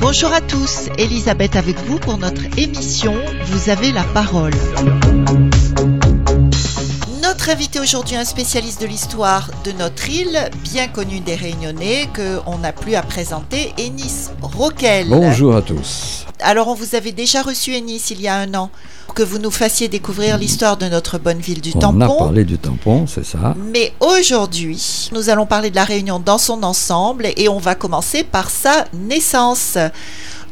Bonjour à tous, Elisabeth avec vous pour notre émission Vous avez la parole. Notre invité aujourd'hui, un spécialiste de l'histoire de notre île, bien connu des Réunionnais, qu'on n'a plus à présenter, Ennis Roquel. Bonjour à tous. Alors, on vous avait déjà reçu, Ennis, il y a un an, pour que vous nous fassiez découvrir l'histoire de notre bonne ville du On Tampon. a parlé du tampon, c'est ça. Mais aujourd'hui, nous allons parler de la Réunion dans son ensemble et on va commencer par sa naissance.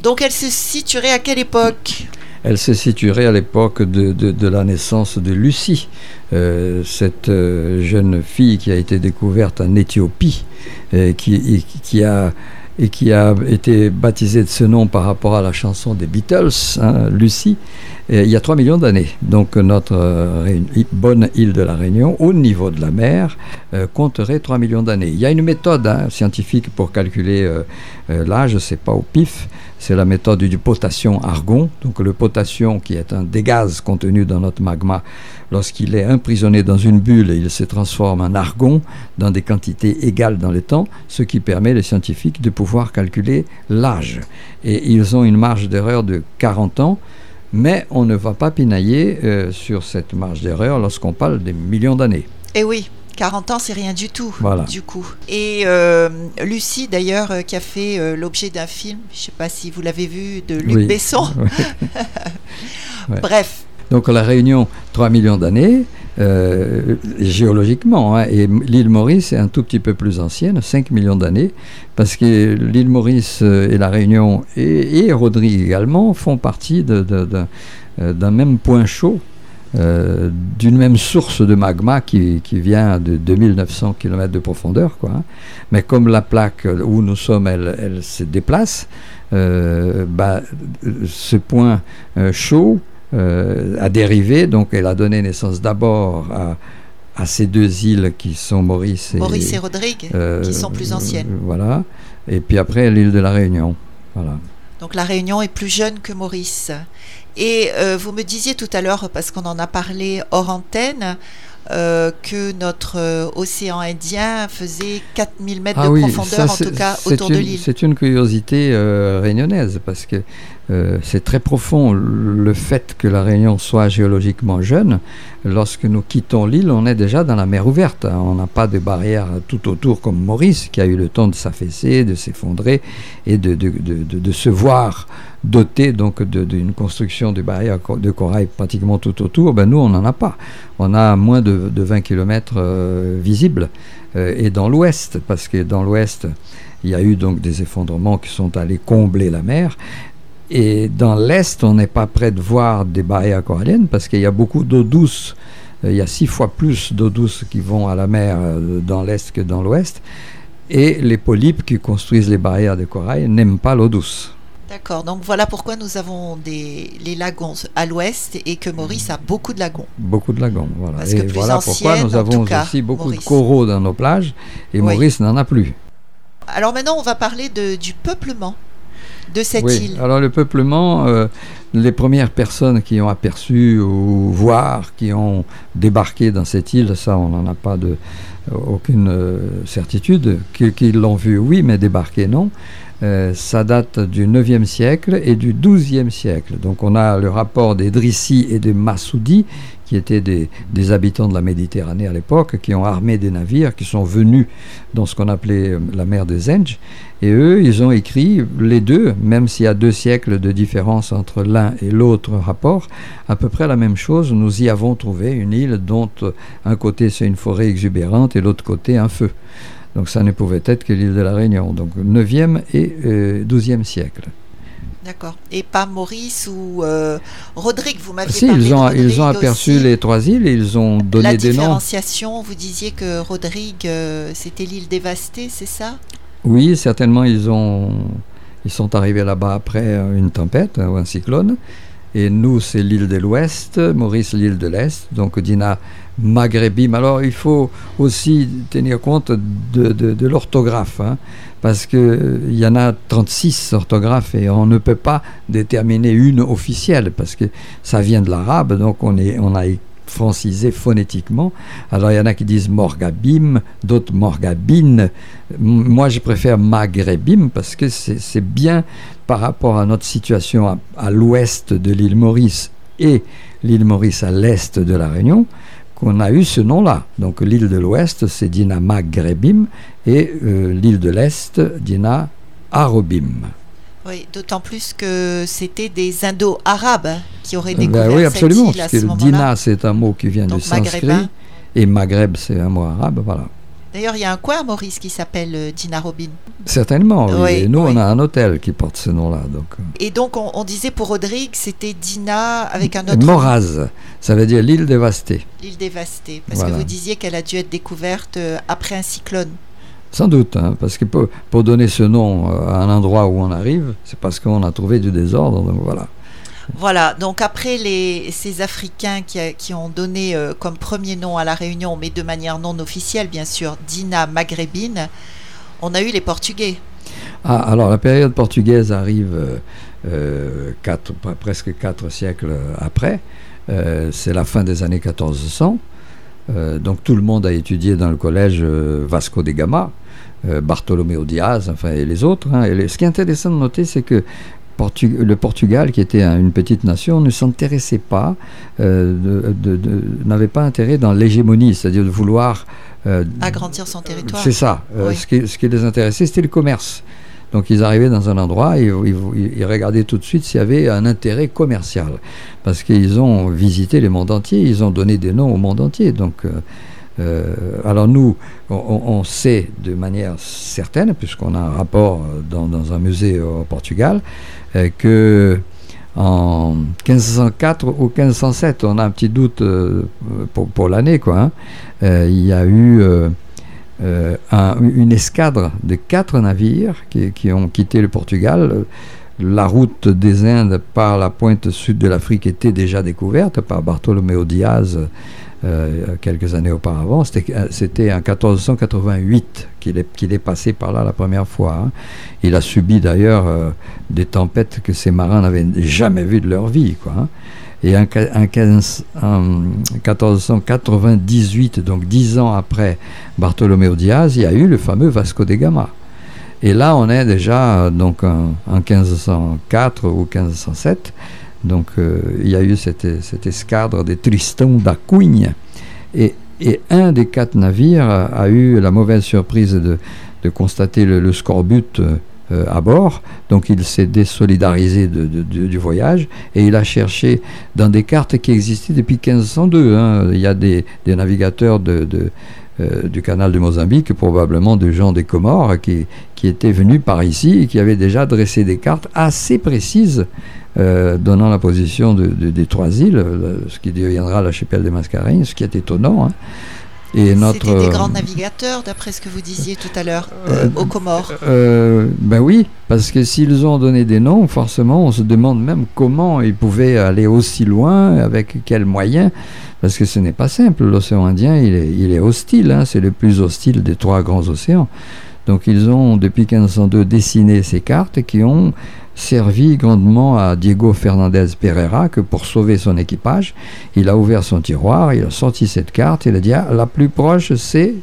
Donc, elle se situerait à quelle époque? Elle se situerait à l'époque de, de- de la naissance de Lucie, euh, cette euh, jeune fille qui a été découverte en Éthiopie, et qui, et qui a, et qui a été baptisée de ce nom par rapport à la chanson des Beatles, hein, Lucie, il y a 3 millions d'années. Donc notre euh, bonne île de la Réunion, au niveau de la mer, euh, compterait 3 millions d'années. Il y a une méthode hein, scientifique pour calculer euh, euh, l'âge, c'est pas au pif, c'est la méthode du potation-argon. Donc le potation, qui est un des gaz contenu dans notre magma, lorsqu'il est emprisonné dans une bulle, il se transforme en argon dans des quantités égales dans le temps, ce qui permet les scientifiques de pouvoir calculer l'âge. Et ils ont une marge d'erreur de 40 ans. Mais on ne va pas pinailler euh, sur cette marge d'erreur lorsqu'on parle des millions d'années. Eh oui, 40 ans, c'est rien du tout, Voilà. du coup. Et euh, Lucie, d'ailleurs, euh, qui a fait euh, l'objet d'un film, je ne sais pas si vous l'avez vu, de Luc Oui. Besson. Ouais. Bref, Donc la Réunion, 3 millions d'années, euh, géologiquement, hein, et l'île Maurice est un tout petit peu plus ancienne, 5 millions d'années, parce que l'île Maurice et la Réunion, et, et Rodrigue également, font partie d'un même point chaud, euh, d'une même source de magma qui, qui vient de 2900 km de profondeur. Quoi, hein. Mais comme la plaque où nous sommes, elle, elle se déplace, euh, bah, ce point euh, chaud a dérivé, donc elle a donné naissance d'abord à, à ces deux îles qui sont Maurice et, Maurice et Rodrigue, euh, qui sont plus anciennes. voilà, et puis après l'île de la Réunion. Voilà. Donc la Réunion est plus jeune que Maurice. Et euh, vous me disiez tout à l'heure, parce qu'on en a parlé hors antenne, euh, que notre euh, océan Indien faisait 4000 mètres de profondeur, Ah ça, en tout cas, autour une- de l'île. C'est une curiosité euh, réunionnaise parce que euh, c'est très profond le fait que la Réunion soit géologiquement jeune. Lorsque nous quittons l'île, on est déjà dans la mer ouverte. hein. On n'a pas de barrière tout autour comme Maurice qui a eu le temps de s'affaisser, de s'effondrer et de, de, de- de- de se voir doté donc d'une construction de barrières de corail pratiquement tout autour. Ben nous, on n'en a pas. On a moins de, de 20 km visibles euh, et dans l'ouest, parce que dans l'ouest, il y a eu donc des effondrements qui sont allés combler la mer. Et dans l'est, on n'est pas près de voir des barrières coralliennes parce qu'il y a beaucoup d'eau douce. Euh, Il y a six fois plus d'eau douce qui vont à la mer euh, dans l'est que dans l'ouest. Et les polypes qui construisent les barrières de corail n'aiment pas l'eau douce. D'accord, donc voilà pourquoi nous avons des, les lagons à l'ouest et que Maurice a beaucoup de lagons. Beaucoup de lagons. Voilà. Parce que et plus voilà pourquoi nous avons cas, aussi beaucoup Maurice. de coraux dans nos plages et Oui. Maurice n'en a plus. Alors maintenant, on va parler de, du peuplement de cette oui. île. Alors le peuplement, euh, les premières personnes qui ont aperçu ou voir, qui ont débarqué dans cette île, ça on n'en a pas de aucune euh, certitude. Qui, qui l'ont vu, oui, mais débarqué, non. Euh, ça date du 9e siècle et du 12e siècle. Donc on a le rapport des Drissi et des Massoudi, qui étaient des, habitants de la Méditerranée à l'époque, qui ont armé des navires, qui sont venus dans ce qu'on appelait euh, la mer des Zenj. Et eux, ils ont écrit les deux, même s'il y a deux siècles de différence entre l'un et l'autre rapport, à peu près la même chose. Nous y avons trouvé une île dont euh, un côté c'est une forêt exubérante et l'autre côté un feu. Donc ça ne pouvait être que l'île de la Réunion. Donc 9e et euh, 12e siècle. D'accord. Et pas Maurice ou euh, Rodrigue, vous m'aviez Si, parlé ils de ont, ils ont aperçu aussi. les trois îles et ils ont donné La des noms. différenciation, vous disiez que Rodrigue, euh, c'était l'île dévastée, c'est ça? Oui, certainement, ils, ont, ils sont arrivés là-bas après euh, une tempête ou un cyclone. Et nous, c'est l'île de l'Ouest, Maurice, l'île de l'Est. Donc, Dina Maghrébim. Alors, il faut aussi tenir compte de, l'orthographe, hein, parce qu'il euh, y en a 36 orthographes et on ne peut pas déterminer une officielle, parce que ça vient de l'arabe, donc on, est, on a francisé phonétiquement. Alors il y en a qui disent Morgabim, d'autres Morgabine. Moi je préfère Maghrébim parce que c'est bien par rapport à notre situation à, l'ouest de l'île Maurice et l'île Maurice à l'est de la Réunion qu'on a eu ce nom-là. Donc l'île de l'ouest c'est Dina Maghrébim et euh, l'île de l'est Dina Arobim. Oui, d'autant plus que c'était des Indo-Arabes qui auraient ben découvert oui, absolument, parce que Dina, c'est un mot qui vient du sanskrit, et Maghreb, c'est un mot arabe, voilà. D'ailleurs, il y a un coin à Maurice qui s'appelle euh, Dina Robin? Certainement, oui. et nous, on a un hôtel qui porte ce nom-là. Donc. Euh. Et donc, on, disait pour Rodrigue, c'était Dina avec un autre. Moraz, ça veut dire l'île dévastée. L'île dévastée, parce que vous disiez qu'elle a dû être découverte euh, après un cyclone. Sans doute, hein, parce que pour, donner ce nom euh, à un endroit où on arrive, c'est parce qu'on a trouvé du désordre, donc voilà. Voilà, donc après les, ces Africains qui, ont donné euh, comme premier nom à la Réunion, mais de manière non officielle bien sûr, Dina Maghrébine, on a eu les Portugais. Ah, alors la période portugaise arrive euh, quatre, presque quatre siècles après, c'est la fin des années 1400. Euh, donc tout le monde a étudié dans le collège euh, Vasco de Gama, euh, Bartolomeo Diaz, enfin et les autres. Hein. Et ce qui est intéressant de noter, c'est que le Portugal, qui était une petite nation, ne s'intéressait pas, n'avait pas intérêt dans l'hégémonie, c'est-à-dire de vouloir agrandir son territoire. C'est ça. ce, qui, ce, qui, les intéressait, c'était le commerce. Donc ils arrivaient dans un endroit et ils, regardaient tout de suite s'il y avait un intérêt commercial. Parce qu'ils ont visité le monde entier, ils ont donné des noms au monde entier. Donc, euh, euh, alors nous, on, sait de manière certaine, puisqu'on a un rapport dans, un musée au Portugal, euh, que en 1504 ou 1507, on a un petit doute pour, l'année, quoi. Hein, il y a eu euh, une escadre de quatre navires qui, ont quitté le Portugal. La route des Indes par la pointe sud de l'Afrique était déjà découverte par Bartolomeo Diaz euh, quelques années auparavant. C'était en 1488 qu'il est, passé par là la première fois. Hein. Il a subi d'ailleurs euh, des tempêtes que ces marins n'avaient jamais vues de leur vie. Quoi, hein. Et en, 1498, donc dix ans après Bartolomeo Diaz, il y a eu le fameux Vasco de Gama. Et là, on est déjà donc en, 1504 ou 1507. Donc, euh, il y a eu cette, escadre de Tristan da Cunha. Et, un des quatre navires a, eu la mauvaise surprise de, constater le, scorbut euh, à bord. Donc il s'est désolidarisé du voyage et il a cherché dans des cartes qui existaient depuis 1502. Hein. Il y a des, navigateurs euh, du canal de Mozambique, probablement de gens des Comores, qui étaient venus par ici et qui avaient déjà dressé des cartes assez précises. Euh, donnant la position des trois îles, ce qui deviendra l'archipel des Mascareignes, ce qui est étonnant. Hein. Et notre des grands navigateurs, d'après ce que vous disiez tout à l'heure, euh, euh, aux Comores. Euh, ben oui, parce que s'ils ont donné des noms, forcément, on se demande même comment ils pouvaient aller aussi loin, avec quels moyens, parce que ce n'est pas simple. L'océan Indien, il est, il est hostile, hein, c'est le plus hostile des trois grands océans. Donc ils ont, depuis 1502, dessiné ces cartes qui ont servi grandement à Diego Fernandez Pereira que pour sauver son équipage, il a ouvert son tiroir, il a sorti cette carte, il a dit ah, la plus proche c'est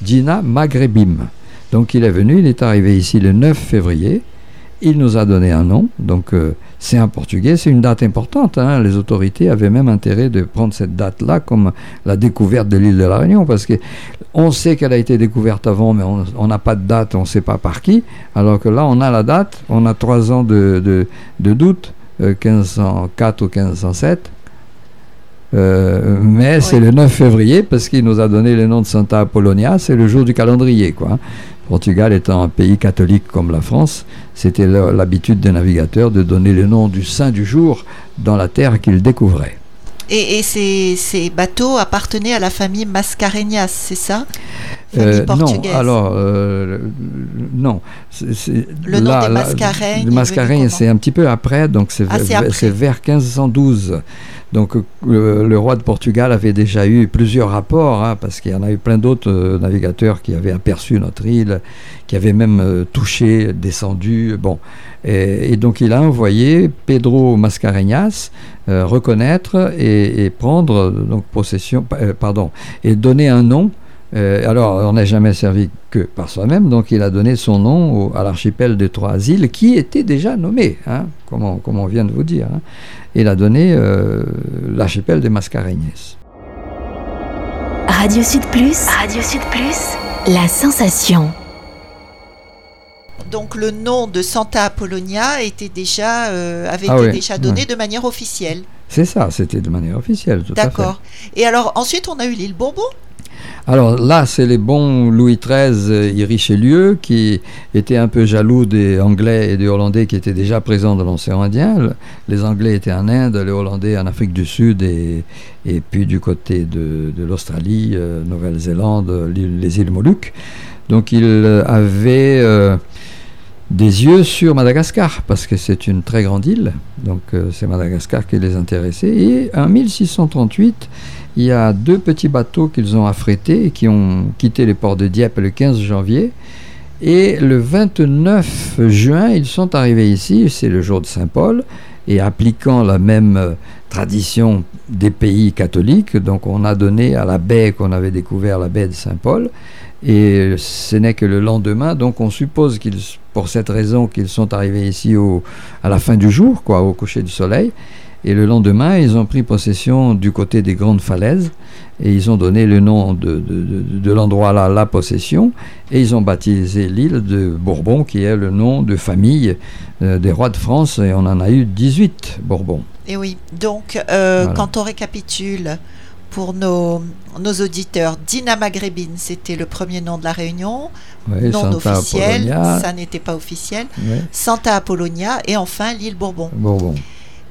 Dina Maghrébim. Donc il est venu, il est arrivé ici le 9 février, il nous a donné un nom, euh, c'est un portugais, c'est une date importante. Hein. Les autorités avaient même intérêt de prendre cette date-là comme la découverte de l'île de la Réunion, parce que on sait qu'elle a été découverte avant, mais on n'a pas de date, on ne sait pas par qui. Alors que là, on a la date, on a trois ans de, de, doute, 1504 euh, ou 1507. Euh, mais c'est le 9 février parce qu'il nous a donné le nom de Santa Apollonia, c'est le jour du calendrier. Quoi. Portugal étant un pays catholique comme la France, c'était l'habitude des navigateurs de donner le nom du saint du jour dans la terre qu'ils découvraient. Et, ces, bateaux appartenaient à la famille Mascareñas, c'est ça? Famille portugaise. Non, alors, non. le nom des Mascareignes. Le Mascareignes, c'est un petit peu après, donc c'est ah, vers 1512. Donc le, roi de Portugal avait déjà eu plusieurs rapports, hein, parce qu'il y en a eu plein d'autres euh, navigateurs qui avaient aperçu notre île, qui avaient même euh, touché, descendu. Bon. Et, donc il a envoyé Pedro Mascarenhas euh, reconnaître et, prendre donc possession, pardon, et donner un nom alors, on n'a jamais servi que par soi-même, donc il a donné son nom à l'archipel des Trois Îles, qui était déjà nommé, hein, comme, on, vient de vous dire. Hein il a donné euh, l'archipel des Mascareignes. Radio Sud Plus, Radio Sud Plus, la sensation. Donc le nom de Santa Apollonia était déjà, euh, avait ah été déjà donné de manière officielle. C'est ça, c'était de manière officielle, tout à fait. D'accord. Et alors ensuite on a eu l'île Bourbon alors là, c'est les bons Louis XIII et Richelieu qui étaient un peu jaloux des Anglais et des Hollandais qui étaient déjà présents dans l'océan Indien. Les Anglais étaient en Inde, les Hollandais en Afrique du Sud et, puis du côté de, l'Australie, euh, Nouvelle-Zélande, les îles Moluques. Donc ils avaient euh, des yeux sur Madagascar parce que c'est une très grande île. Donc euh, c'est Madagascar qui les intéressait. Et en 1638, il y a deux petits bateaux qu'ils ont affrétés et qui ont quitté les ports de Dieppe le 15 janvier. Et le 29 juin, ils sont arrivés ici, c'est le jour de Saint-Paul, et appliquant la même euh, tradition des pays catholiques, donc on a donné à la baie qu'on avait découvert, la baie de Saint-Paul, et ce n'est que le lendemain, donc on suppose qu'ils, pour cette raison, qu'ils sont arrivés ici au, à la fin du jour, quoi, au coucher du soleil. Et le lendemain, ils ont pris possession du côté des grandes falaises et ils ont donné le nom de, de, l'endroit là, la possession, et ils ont baptisé l'île de Bourbon, qui est le nom de famille euh, des rois de France, et on en a eu 18 Bourbons. Et oui, donc euh, quand on récapitule pour nos, nos auditeurs, Dina Maghrébine, c'était le premier nom de la Réunion, non officiel, ça n'était pas officiel, Santa Apollonia, et enfin l'île Bourbon. Bourbon.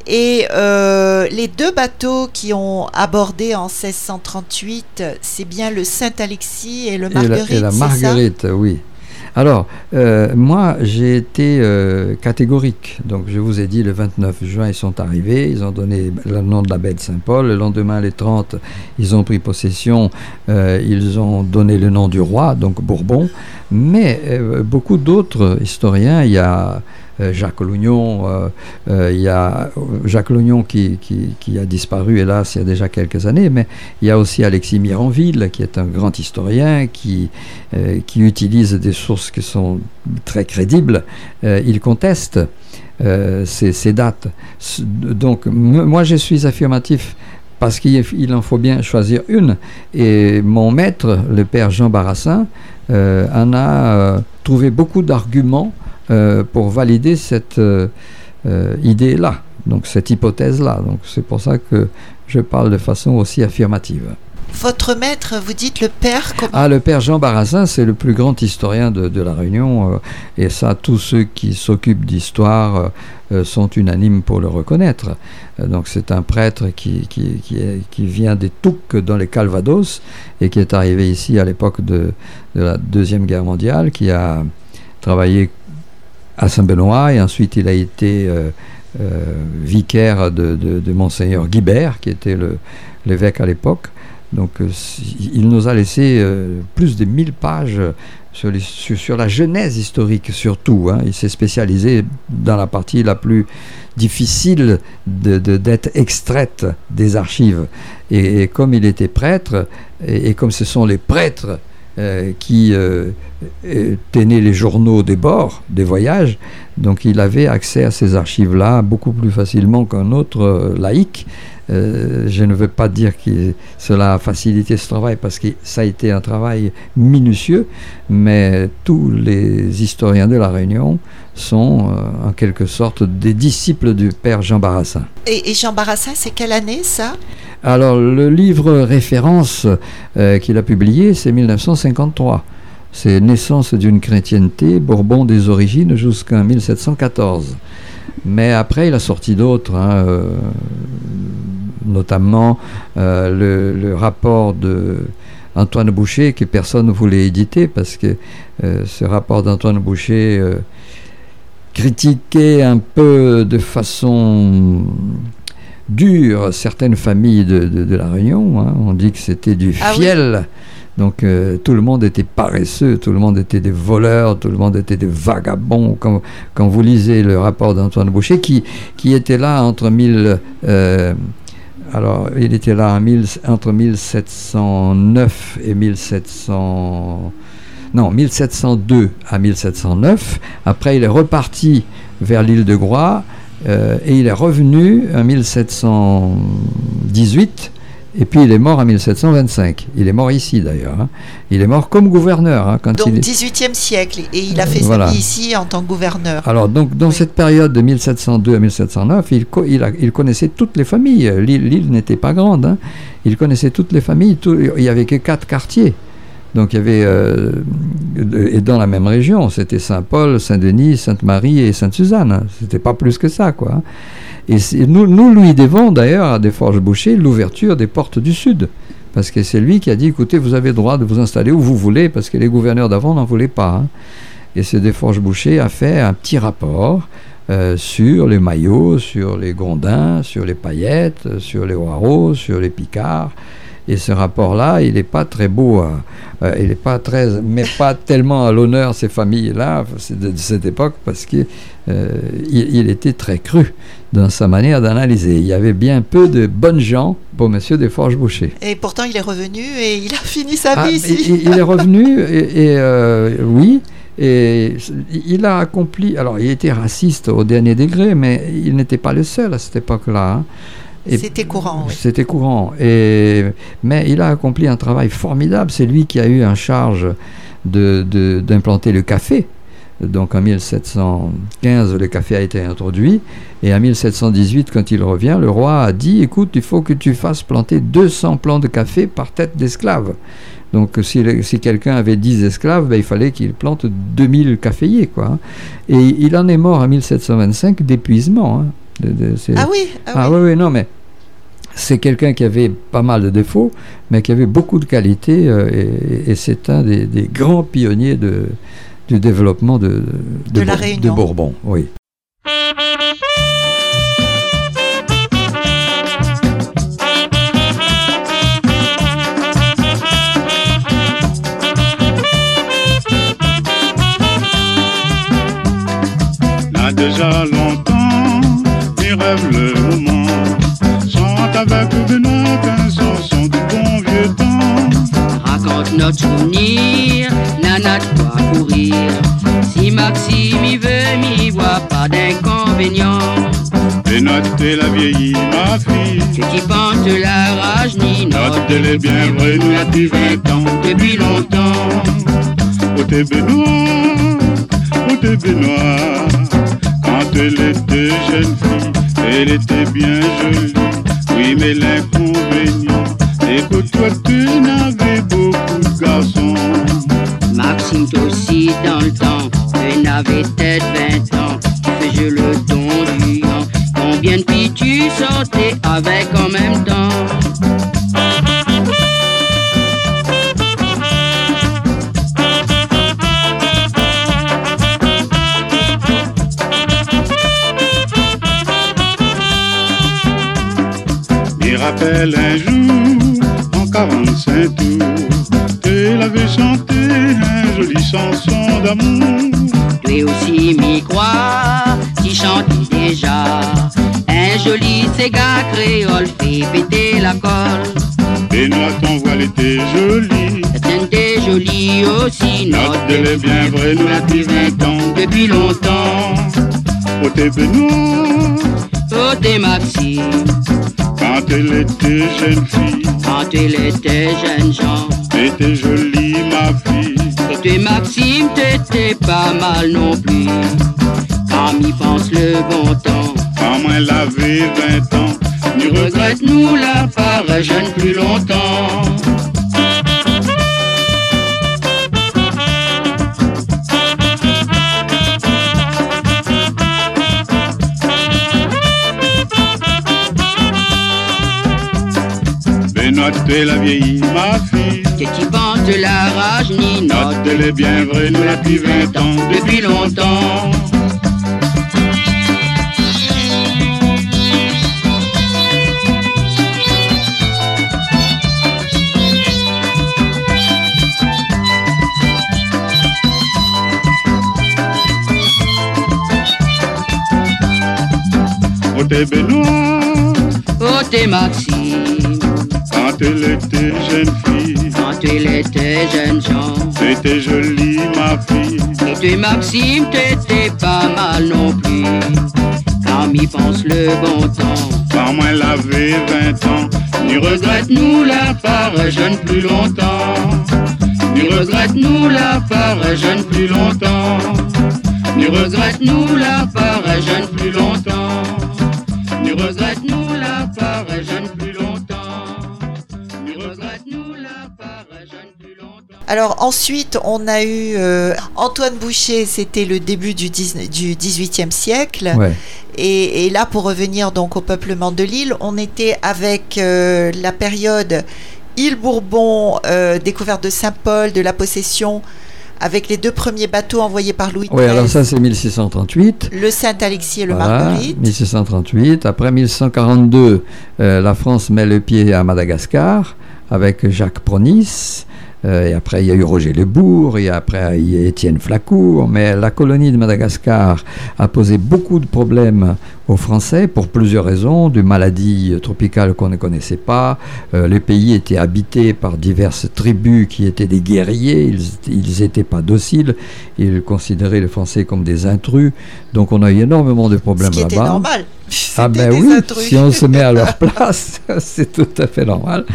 Et euh, les deux bateaux qui ont abordé en 1638, c'est bien le Saint-Alexis et le Marguerite. Et la, Marguerite, oui. Alors, euh, moi, j'ai été euh, catégorique. Donc, je vous ai dit, le 29 juin, ils sont arrivés, ils ont donné le nom de la baie de Saint-Paul. Le lendemain, les 30, ils ont pris possession, ils ont donné le nom du roi, donc Bourbon. Mais beaucoup d'autres historiens, il y a euh, Jacques Lognon, euh, euh, il y a Jacques Lognon qui, qui, a disparu, hélas, il y a déjà quelques années, mais il y a aussi Alexis Miranville, qui est un grand historien, qui, qui utilise des sources qui sont très crédibles. il conteste ces, dates. Donc, moi, je suis affirmatif parce qu'il en faut bien choisir une. Et mon maître, le père Jean Barassin, en a trouvé beaucoup d'arguments euh, pour valider cette euh, euh, idée-là, donc cette hypothèse-là. Donc c'est pour ça que je parle de façon aussi affirmative. Votre maître, vous dites le père comment Ah, le père Jean Barassin, c'est le plus grand historien de, la Réunion. et ça, tous ceux qui s'occupent d'histoire sont unanimes pour le reconnaître. donc c'est un prêtre qui, qui, qui, vient des Touques dans les Calvados et qui est arrivé ici à l'époque de, de, la Deuxième Guerre mondiale, qui a travaillé à Saint-Benoît et ensuite il a été euh, euh, vicaire de, Monseigneur Guibert, qui était l'évêque à l'époque. Donc euh, il nous a laissé plus de 1000 pages sur, la genèse historique surtout. Hein. Il s'est spécialisé dans la partie la plus difficile d'être extraite des archives. Et, comme il était prêtre, et comme ce sont les prêtres euh, qui euh, tenait les journaux des bords, des voyages. Donc il avait accès à ces archives-là beaucoup plus facilement qu'un autre euh, je ne veux pas dire que cela a facilité ce travail parce que ça a été un travail minutieux, mais tous les historiens de la Réunion sont en quelque sorte des disciples du père Jean Barassin. Et, et Jean Barassin, c'est quelle année ça? Alors, le livre référence euh, qu'il a publié, c'est 1953. C'est Naissance d'une chrétienté, Bourbon des origines jusqu'en 1714. Mais après, il a sorti d'autres, hein, euh, notamment euh, le, rapport de Antoine Boucher que personne ne voulait éditer parce que ce rapport d'Antoine Boucher critiquait un peu de façon dure certaines familles de, la Réunion. Hein. On dit que c'était du ah fiel. Donc euh, tout le monde était paresseux, tout le monde était des voleurs, tout le monde était des vagabonds. Quand, quand vous lisez le rapport d'Antoine Boucher, qui, qui était là entre 1000... Alors, il était là entre 1709 et 1700... Non, 1702 à 1709. Après, il est reparti vers l'île de Groix euh, et il est revenu en 1718 et puis il est mort en 1725. Il est mort ici d'ailleurs. Hein. Il est mort comme gouverneur. Hein, donc 18e siècle. Et il a fait sa vie ici en tant que gouverneur. Alors donc dans cette période de 1702 à 1709, il, il, connaissait toutes les familles. L'île n'était pas grande. Hein. Il connaissait toutes les familles. il n'y avait que quatre quartiers. Donc il y avait, euh, et dans la même région, c'était Saint-Paul, Saint-Denis, Sainte-Marie et Sainte-Suzanne. C'était pas plus que ça, quoi. Et nous, nous lui devons d'ailleurs à Desforges-Boucher l'ouverture des portes du Sud. Parce que c'est lui qui a dit écoutez, vous avez le droit de vous installer où vous voulez, parce que les gouverneurs d'avant n'en voulaient pas. Hein. Et ce Desforges-Boucher a fait un petit rapport euh, sur les maillots, sur les gondins, sur les paillettes, sur les roireaux, sur les picards. Et ce rapport-là, il n'est pas très beau, euh, euh, il n'est pas très, mais pas tellement à l'honneur ces familles-là de, cette époque parce qu'il euh, il était très cru dans sa manière d'analyser. Il y avait bien peu de bonnes gens pour Monsieur Desforges-Boucher. Et pourtant, il est revenu et il a fini sa ah, vie ici. Il, est revenu et, oui. Et il a accompli. Alors, il était raciste au dernier degré, mais il n'était pas le seul à cette époque-là. Hein. C'était courant. Oui. C'était courant. Et, mais il a accompli un travail formidable. C'est lui qui a eu en charge d'implanter le café. Donc en 1715, le café a été introduit. Et en 1718, quand il revient, le roi a dit, écoute, il faut que tu fasses planter 200 plants de café par tête d'esclave. Donc si, si quelqu'un avait 10 esclaves, ben, il fallait qu'il plante 2000 caféiers. Quoi. Et il en est mort en 1725 d'épuisement. Hein. Ah oui, ah, ah oui, oui, non, mais c'est quelqu'un qui avait pas mal de défauts, mais qui avait beaucoup de qualités, euh, et, c'est un des, grands pionniers de, du développement de, de, la Réunion. Bourbon. Oui. Notre souvenir, quoi courir. Si Maxime y veut, m'y voit pas d'inconvénient. T'es la vieillie, ma fille. Que tu penses la rage ni notre. elle est bien vraie, nous depuis 20 ans, depuis longtemps. Où t'es Benoît, t'es Benoît. Quand elle était jeune fille, elle était bien jolie. Oui, mais l'inconvénient, c'est que toi, tu n'avais Toi aussi, dans le temps, tu n'avais peut-être 20 ans. Faisais le don du Combien de tu sortais avec en même temps? rappelle un jour, en 45 tours, elle avait chanté un joli chanson d'amour. Tu aussi m'y crois, tu chantes déjà un joli cigare créole fait péter la colle. Et nous ton voile était jolie. était jolie aussi. Notre est bien vraie, nous la depuis 20 ans. Depuis longtemps. T'es Benoît. T'es Maxime. Quand elle était jeune fille, quand elle était jeune Jean, t'étais jolie ma fille. Et toi Maxime, t'étais pas mal non plus. Quand m'y pense le bon temps, quand moi elle avait 20 ans, nous regrette nous la part jeune plus longtemps. Tu es la vieille, ma fille. que tu penses la rage ni Note les bien vrai, nous depuis 20 ans, depuis longtemps. Oh t'es Benoît, Oh, t'es Maxime, quand elle était jeune fille, quand il était jeune Jean. c'était jolie ma fille. T'es Maxime, t'étais pas mal non plus. Quand m'y pense le bon temps. Quand moi elle avait 20 ans, ni regrette Regrette-nous la part jeune plus longtemps. ni regrette regrette-nous la part jeune plus longtemps. Ni regrette-nous la part jeune plus longtemps. Ni regrette-nous Alors ensuite, on a eu euh, Antoine Boucher, c'était le début du, 19 du 18e siècle. Ouais. Et, et là, pour revenir donc au peuplement de l'île, on était avec euh, la période île Bourbon, euh, découverte de Saint-Paul, de la possession, avec les deux premiers bateaux envoyés par Louis Oui, alors XIII, ça c'est 1638. le Saint-Alexis et le Voilà, Marguerite. 1638. Après 1142, euh, la France met le pied à Madagascar avec Jacques Pronis. Euh, et après, il y a eu Roger Lebourg, et après, il y a Étienne Flacourt. Mais la colonie de Madagascar a posé beaucoup de problèmes aux Français pour plusieurs raisons. De maladies tropicales qu'on ne connaissait pas. Euh, les pays étaient habités par diverses tribus qui étaient des guerriers. Ils n'étaient pas dociles. Ils considéraient les Français comme des intrus. Donc, on a eu énormément de problèmes était là-bas. normal. Ah C'était ben oui, intrus. si on se met à leur place, c'est tout à fait normal.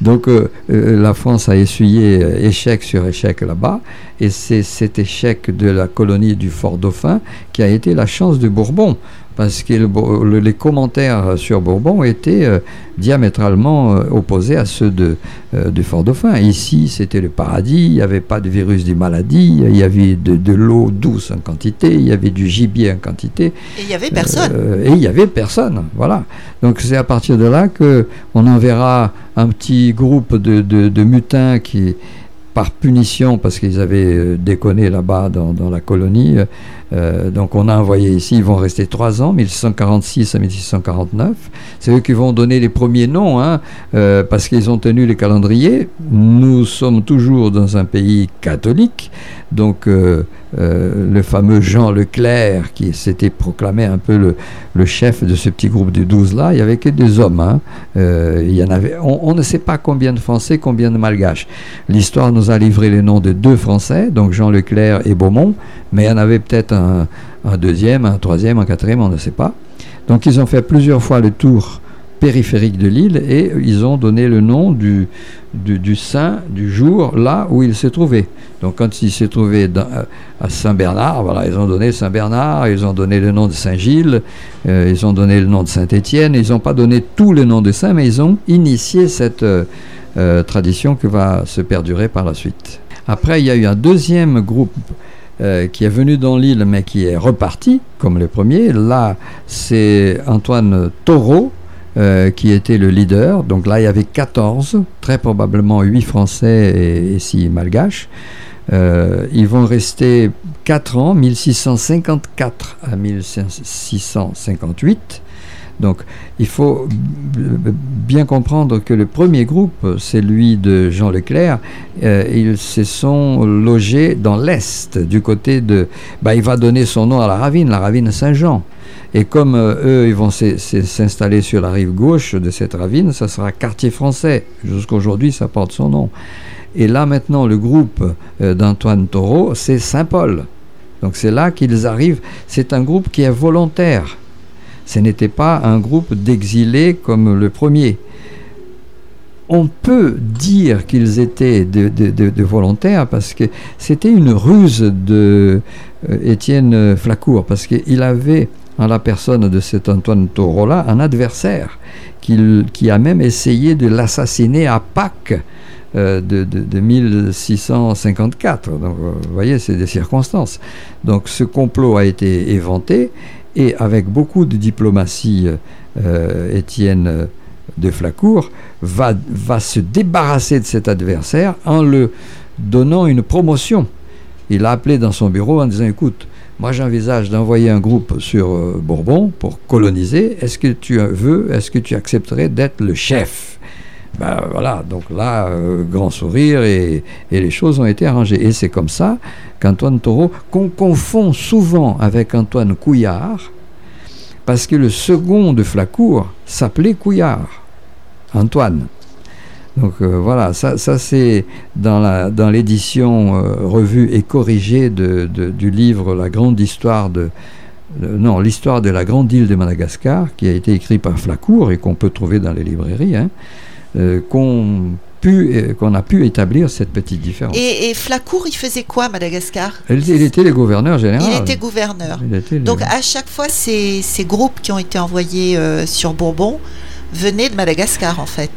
Donc euh, euh, la France a essuyé euh, échec sur échec là-bas, et c'est cet échec de la colonie du Fort Dauphin qui a été la chance de Bourbon, parce que le les commentaires sur Bourbon étaient euh, diamétralement euh, opposés à ceux de, euh, du Fort Dauphin. Ici, c'était le paradis, il n'y avait pas de virus des maladies, il y avait de, de l'eau douce en quantité, il y avait du gibier en quantité. Et il n'y avait personne. Euh, et il n'y avait personne, voilà. Donc c'est à partir de là que on enverra un petit groupe de, de- mutins qui, par punition, parce qu'ils avaient euh, déconné là-bas dans, dans la colonie, euh, donc on a envoyé ici, ils vont rester trois ans, 1646 à 1649. C'est eux qui vont donner les premiers noms, hein, euh, parce qu'ils ont tenu les calendriers. Nous sommes toujours dans un pays catholique, donc euh, le fameux Jean Leclerc, qui s'était proclamé un peu le, chef de ce petit groupe de 12 là, il n'y avait que des hommes. hein. Il y en avait, on, on ne sait pas combien de Français, combien de Malgaches. L'histoire nous a livré les noms de deux Français, donc Jean Leclerc et Beaumont, mais il y en avait peut-être un, un deuxième, un troisième, un quatrième, on ne sait pas. Donc ils ont fait plusieurs fois le tour périphérique de l'île et ils ont donné le nom du, du, saint du jour là où il se trouvait. Donc quand il s'est trouvé à Saint-Bernard, voilà, ils ont donné Saint-Bernard, ils ont donné le nom de Saint-Gilles, euh, ils ont donné le nom de Saint-Étienne, ils n'ont pas donné tous les noms de saints, mais ils ont initié cette euh, euh, tradition qui va se perdurer par la suite. Après, il y a eu un deuxième groupe euh, qui est venu dans l'île, mais qui est reparti, comme le premier. Là, c'est Antoine Taureau, euh, qui était le leader. Donc là, il y avait 14, très probablement 8 Français et, et 6 Malgaches. Euh, ils vont rester 4 ans, 1654 à 1658. Donc, il faut bien comprendre que le premier groupe, celui de Jean Leclerc, euh, ils se sont logés dans l'est, du côté de. Bah, il va donner son nom à la ravine, la ravine Saint-Jean. Et comme euh, eux, ils vont s'installer sur la rive gauche de cette ravine, ça sera quartier français. Jusqu'aujourd'hui, ça porte son nom. Et là, maintenant, le groupe euh, d'Antoine Taureau, c'est Saint-Paul. Donc c'est là qu'ils arrivent. C'est un groupe qui est volontaire. Ce n'était pas un groupe d'exilés comme le premier. On peut dire qu'ils étaient de, volontaires parce que c'était une ruse de euh, Étienne Flacourt, parce qu'il avait en la personne de cet Antoine Taureau-là un adversaire qui a même essayé de l'assassiner à Pâques euh, de 1654. Donc, euh, vous voyez, c'est des circonstances. Donc, ce complot a été éventé et avec beaucoup de diplomatie, euh, Étienne de Flacourt va, se débarrasser de cet adversaire en le donnant une promotion. Il a appelé dans son bureau en disant écoute, moi j'envisage d'envoyer un groupe sur euh, Bourbon pour coloniser. Est-ce que tu veux, est-ce que tu accepterais d'être le chef? Ben voilà, donc là, euh, grand sourire et, les choses ont été arrangées. Et c'est comme ça qu'Antoine Taureau, qu'on confond souvent avec Antoine Couillard, parce que le second de Flacourt s'appelait Couillard, Antoine. Donc euh, voilà, ça, c'est dans l'édition euh, revue et corrigée du livre La grande histoire de, non, l'histoire de la grande île de Madagascar, qui a été écrit par Flacourt et qu'on peut trouver dans les librairies, hein, euh, qu'on pu, qu'on a pu établir cette petite différence. Et, et, Flacourt, il faisait quoi à Madagascar? Il, il, était le gouverneur général. Il était gouverneur. Il était le... Donc à chaque fois, ces, ces, groupes qui ont été envoyés euh, sur Bourbon venaient de Madagascar en fait.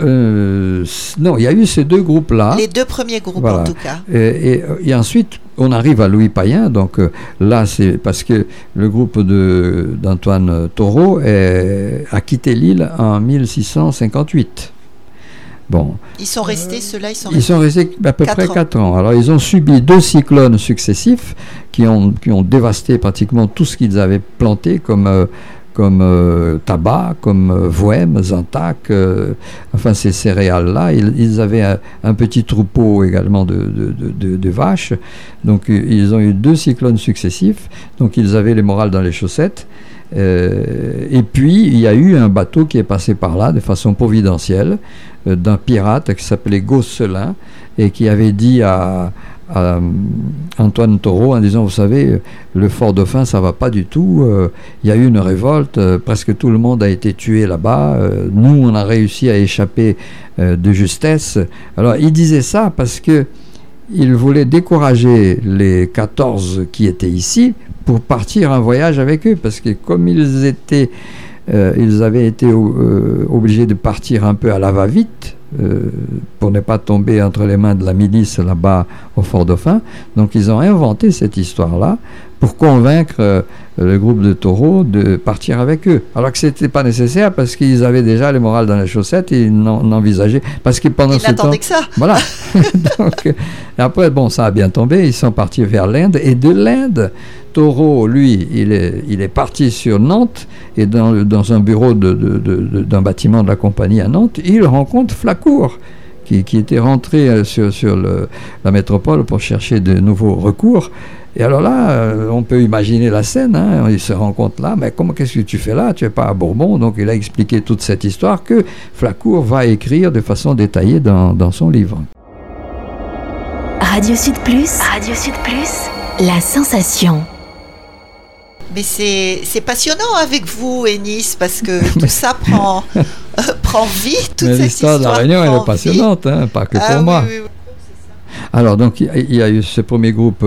Euh, non, il y a eu ces deux groupes-là. Les deux premiers groupes voilà. en tout cas. Et, et, et, ensuite, on arrive à Louis Payen. Donc euh, là, c'est parce que le groupe d'Antoine Taureau est, a quitté l'île en 1658. Bon. Ils sont restés, ceux-là, ils sont ils restés, sont restés à peu près 4 ans. Alors, ils ont subi deux cyclones successifs qui ont, qui ont dévasté pratiquement tout ce qu'ils avaient planté comme, euh, comme euh, tabac, comme euh, zantac, euh, enfin ces céréales-là. Ils, avaient un, petit troupeau également de, de, vaches. Donc, ils ont eu deux cyclones successifs. Donc, ils avaient les morales dans les chaussettes. Euh, et puis, il y a eu un bateau qui est passé par là de façon providentielle d'un pirate qui s'appelait Gosselin et qui avait dit à, à Antoine Taureau en disant, vous savez, le fort Dauphin, ça va pas du tout. Euh, il y a eu une révolte, euh, presque tout le monde a été tué là-bas. Euh, nous, on a réussi à échapper de justesse. Alors, il disait ça parce que il voulait décourager les 14 qui étaient ici pour partir en voyage avec eux, parce que comme ils étaient, euh, ils avaient été euh, obligés de partir un peu à la va-vite euh, pour ne pas tomber entre les mains de la milice là-bas au Fort Dauphin, donc ils ont inventé cette histoire-là pour convaincre le groupe de taureaux de partir avec eux. Alors que c'était pas nécessaire parce qu'ils avaient déjà le moral dans les chaussettes et ils n'envisageaient parce que pendant ils ce temps, que ça. voilà. Donc après bon, ça a bien tombé. Ils sont partis vers l'Inde et de l'Inde, Taureau, lui, il est, parti sur Nantes et dans, un bureau d'un bâtiment de la compagnie à Nantes, il rencontre Flacourt. Qui, était rentré sur, sur la métropole pour chercher de nouveaux recours. Et alors là, euh, on peut imaginer la scène, hein, il se rencontre là, mais comment qu'est-ce que tu fais là? Tu es pas à Bourbon, donc il a expliqué toute cette histoire que Flacourt va écrire de façon détaillée dans, dans son livre. Radio Sud Plus, Radio Sud Plus, la sensation. Mais c'est passionnant avec vous, Ennis, parce que tout ça prend, euh, prend vie. Toute Mais l'histoire de la Réunion, elle est passionnante, hein, pas que ah, pour moi. Oui, oui, alors, donc, il y a eu ce premier groupe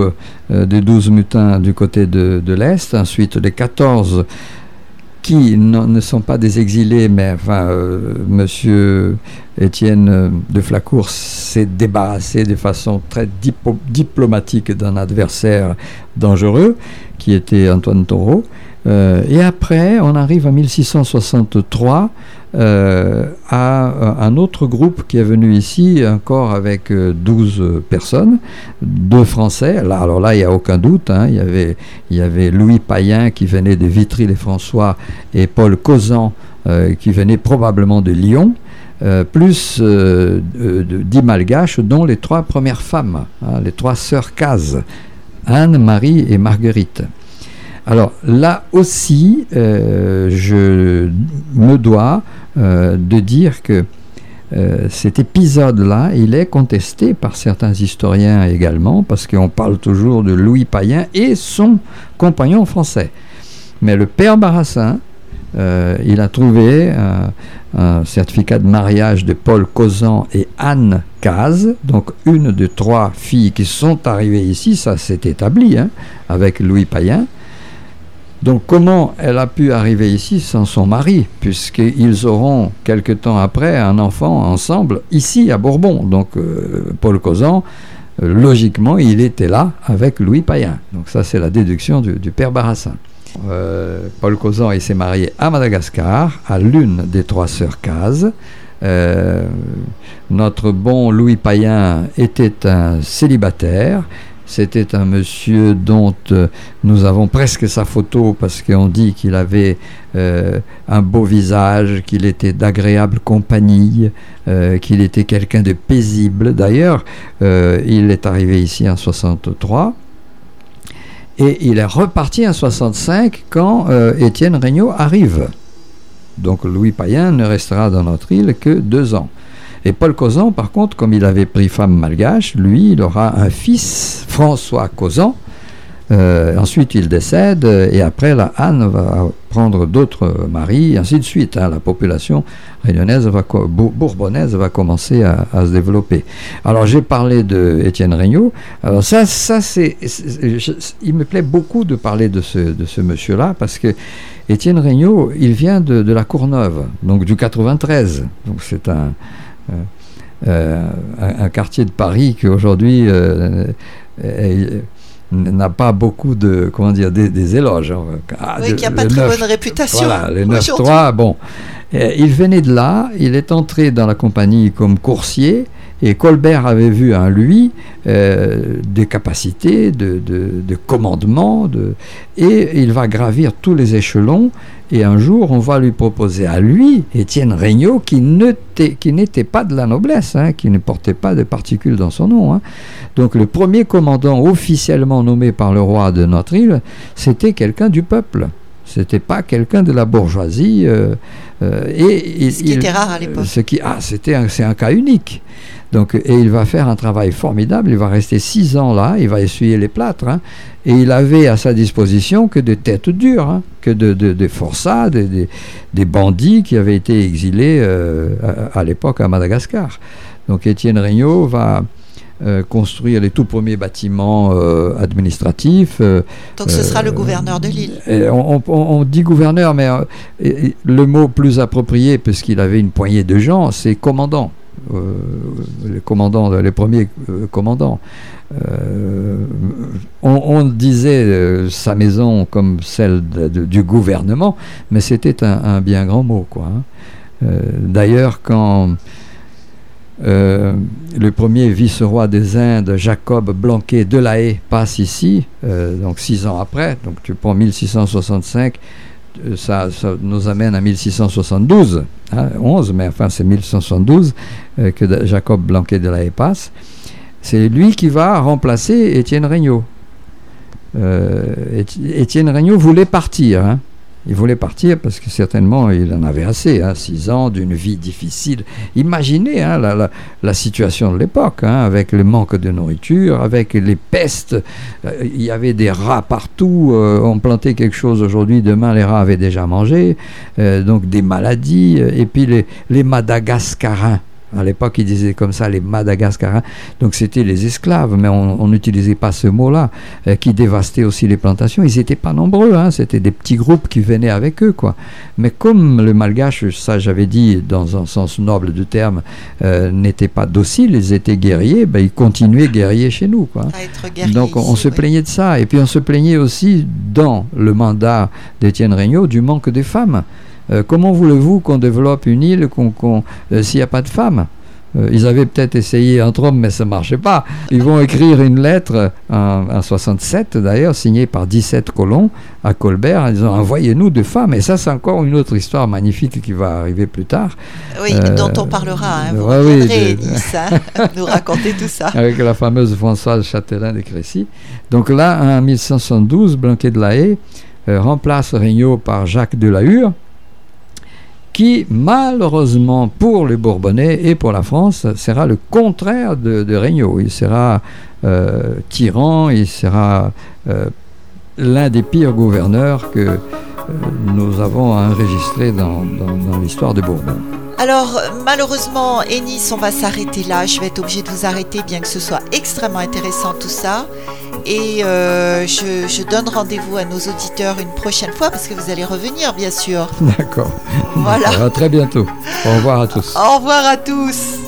euh, des 12 mutins du côté de, de l'Est, ensuite les 14 qui ne sont pas des exilés, mais enfin, euh, monsieur Étienne de Flacourt s'est débarrassé de façon très dip diplomatique d'un adversaire dangereux, qui était Antoine Taureau. Euh, et après, on arrive en 1663 euh, à un autre groupe qui est venu ici, encore avec euh, 12 personnes, deux Français. Là, alors là, il n'y a aucun doute. Hein, il, y avait, il y avait Louis Payen qui venait de Vitry-les-François et Paul Causan euh, qui venait probablement de Lyon. Euh, plus euh, dix malgaches, dont les trois premières femmes, hein, les trois sœurs Cazes, Anne, Marie et Marguerite. Alors là aussi, euh, je me dois euh, de dire que euh, cet épisode-là, il est contesté par certains historiens également, parce qu'on parle toujours de Louis Payen et son compagnon français. Mais le père Barassin, il a trouvé un, un, certificat de mariage de Paul Causan et Anne Caz, donc une de trois filles qui sont arrivées ici, ça s'est établi, hein, avec Louis Payen. Donc comment elle a pu arriver ici sans son mari, puisqu'ils auront quelque temps après un enfant ensemble ici à Bourbon. Donc euh, Paul Causan, euh, logiquement, il était là avec Louis Payen. Donc ça c'est la déduction du, père Barassin. Euh, Paul Causan s'est marié à Madagascar, à l'une des trois sœurs Cazes. Notre bon Louis Payen était un célibataire. C'était un monsieur dont euh, nous avons presque sa photo parce qu'on dit qu'il avait euh, un beau visage, qu'il était d'agréable compagnie, euh, qu'il était quelqu'un de paisible. D'ailleurs, il est arrivé ici en 63 et il est reparti en 65 quand Étienne Regnault arrive. Donc Louis Payen ne restera dans notre île que deux ans. Et Paul Causan, par contre, comme il avait pris femme malgache, lui, il aura un fils, François Causan. Euh, ensuite, il décède, et après, la Anne va prendre d'autres maris, ainsi de suite. Hein. la population réunionnaise va, bourbonnaise va commencer à, se développer. Alors, j'ai parlé de Étienne Regnault. Alors, ça, ça c'est, il me plaît beaucoup de parler de ce, de ce monsieur-là, parce que Étienne Regnault, il vient de, de la Courneuve, donc du 93. Donc, c'est un euh, euh, un, quartier de Paris qui aujourd'hui euh, n'a pas beaucoup de comment dire des, éloges. Hein. Ah, oui, qui n'a pas très bonne réputation. Voilà, les 9-3, bon. il venait de là, il est entré dans la compagnie comme coursier, et Colbert avait vu en lui des capacités de, de, commandement, de, et il va gravir tous les échelons, et un jour, on va lui proposer à lui, Étienne Regnault, qui n'était pas de la noblesse, hein, qui ne portait pas de particules dans son nom. Hein. Donc le premier commandant officiellement nommé par le roi de notre île, c'était quelqu'un du peuple. C'était pas quelqu'un de la bourgeoisie. Euh, euh, et, ce qui était rare à l'époque. Ce qui, ah, c'était c'est un cas unique. Donc, et il va faire un travail formidable. Il va rester six ans là. Il va essuyer les plâtres. Hein. et il avait à sa disposition que des têtes dures, hein, que de, des forçats, des, des, bandits qui avaient été exilés euh, à, l'époque à Madagascar. Donc, Étienne Regnault va euh, construire les tout premiers bâtiments euh, administratifs. Donc, ce sera le gouverneur de l'île. On, on, dit gouverneur, mais le mot plus approprié, puisqu'il avait une poignée de gens, c'est commandant. Euh, les commandants, les premiers euh, commandants. Euh, on, disait sa maison comme celle du gouvernement, mais c'était un, bien grand mot. Quoi, hein. D'ailleurs, quand le premier vice-roi des Indes, Jacob Blanquet de la Haye, passe ici, donc six ans après, donc tu prends 1665, ça, nous amène à 1672, 11, hein, mais enfin c'est 1672 euh, que Jacob Blanquet de la passe. C'est lui qui va remplacer Étienne Regnault. Euh, Étienne Regnault voulait partir. Hein. Il voulait partir parce que certainement il en avait assez, hein, six ans d'une vie difficile. Imaginez hein, la, situation de l'époque, hein, avec le manque de nourriture, avec les pestes. Euh, il y avait des rats partout. Euh, on plantait quelque chose aujourd'hui, demain les rats avaient déjà mangé. Euh, donc des maladies. Et puis les, les Madagascarins à l'époque, ils disaient comme ça les Madagascarins. Donc c'était les esclaves, mais on n'utilisait pas ce mot-là, euh, qui dévastaient aussi les plantations. Ils n'étaient pas nombreux, hein, c'était des petits groupes qui venaient avec eux. quoi. Mais comme le malgache, ça j'avais dit dans un sens noble du terme, euh, n'était pas docile, ils étaient guerriers, ben, ils continuaient guerriers chez nous. Quoi. Donc on, se plaignait de ça. Et puis on se plaignait aussi dans le mandat d'Étienne Regnault du manque des femmes. Euh, comment voulez-vous qu'on développe une île euh, s'il n'y a pas de femmes? Euh, ils avaient peut-être essayé entre hommes, mais ça ne marchait pas. Ils vont écrire une lettre en, 67, d'ailleurs, signée par 17 colons à Colbert, en disant Envoyez-nous des femmes. Et ça, c'est encore une autre histoire magnifique qui va arriver plus tard. Oui, dont on parlera. Hein, vous oui, hein, nous raconter tout ça. Avec la fameuse Françoise Châtelain de Crécy. Donc là, en 1572, Blanquet de la Haye remplace Regnault par Jacques de la Hure qui, malheureusement pour les Bourbonnais et pour la France, sera le contraire de, de Regnault. Il sera euh, tyran, il sera euh, l'un des pires gouverneurs que euh, nous avons enregistrés dans, dans, dans l'histoire de Bourbon. Alors malheureusement, Ennis, on va s'arrêter là. Je vais être obligée de vous arrêter, bien que ce soit extrêmement intéressant tout ça. Et euh, je, donne rendez-vous à nos auditeurs une prochaine fois parce que vous allez revenir, bien sûr. D'accord. Voilà. À très bientôt. Au revoir à tous. Au revoir à tous.